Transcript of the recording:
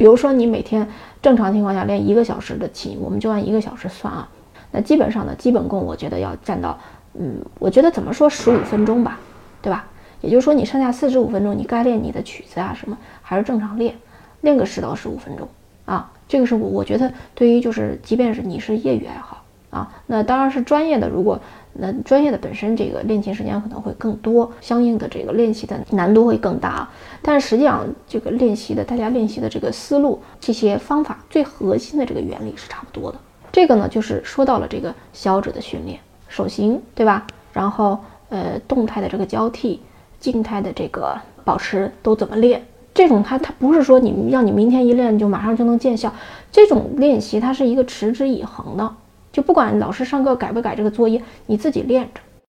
比如说，你每天正常情况下练一个小时的琴，我们就按一个小时算啊。那基本上呢，基本功我觉得要占到，嗯，我觉得怎么说十五分钟吧，对吧？也就是说，你剩下四十五分钟，你该练你的曲子啊什么，还是正常练，练个十到十五分钟啊。这个是我我觉得对于就是，即便是你是业余爱好啊，那当然是专业的，如果。那专业的本身这个练琴时间可能会更多，相应的这个练习的难度会更大。但是实际上，这个练习的大家练习的这个思路、这些方法，最核心的这个原理是差不多的。这个呢，就是说到了这个小指的训练，手型对吧？然后呃，动态的这个交替，静态的这个保持都怎么练？这种它它不是说你让你明天一练就马上就能见效，这种练习它是一个持之以恒的。就不管老师上课改不改这个作业，你自己练着。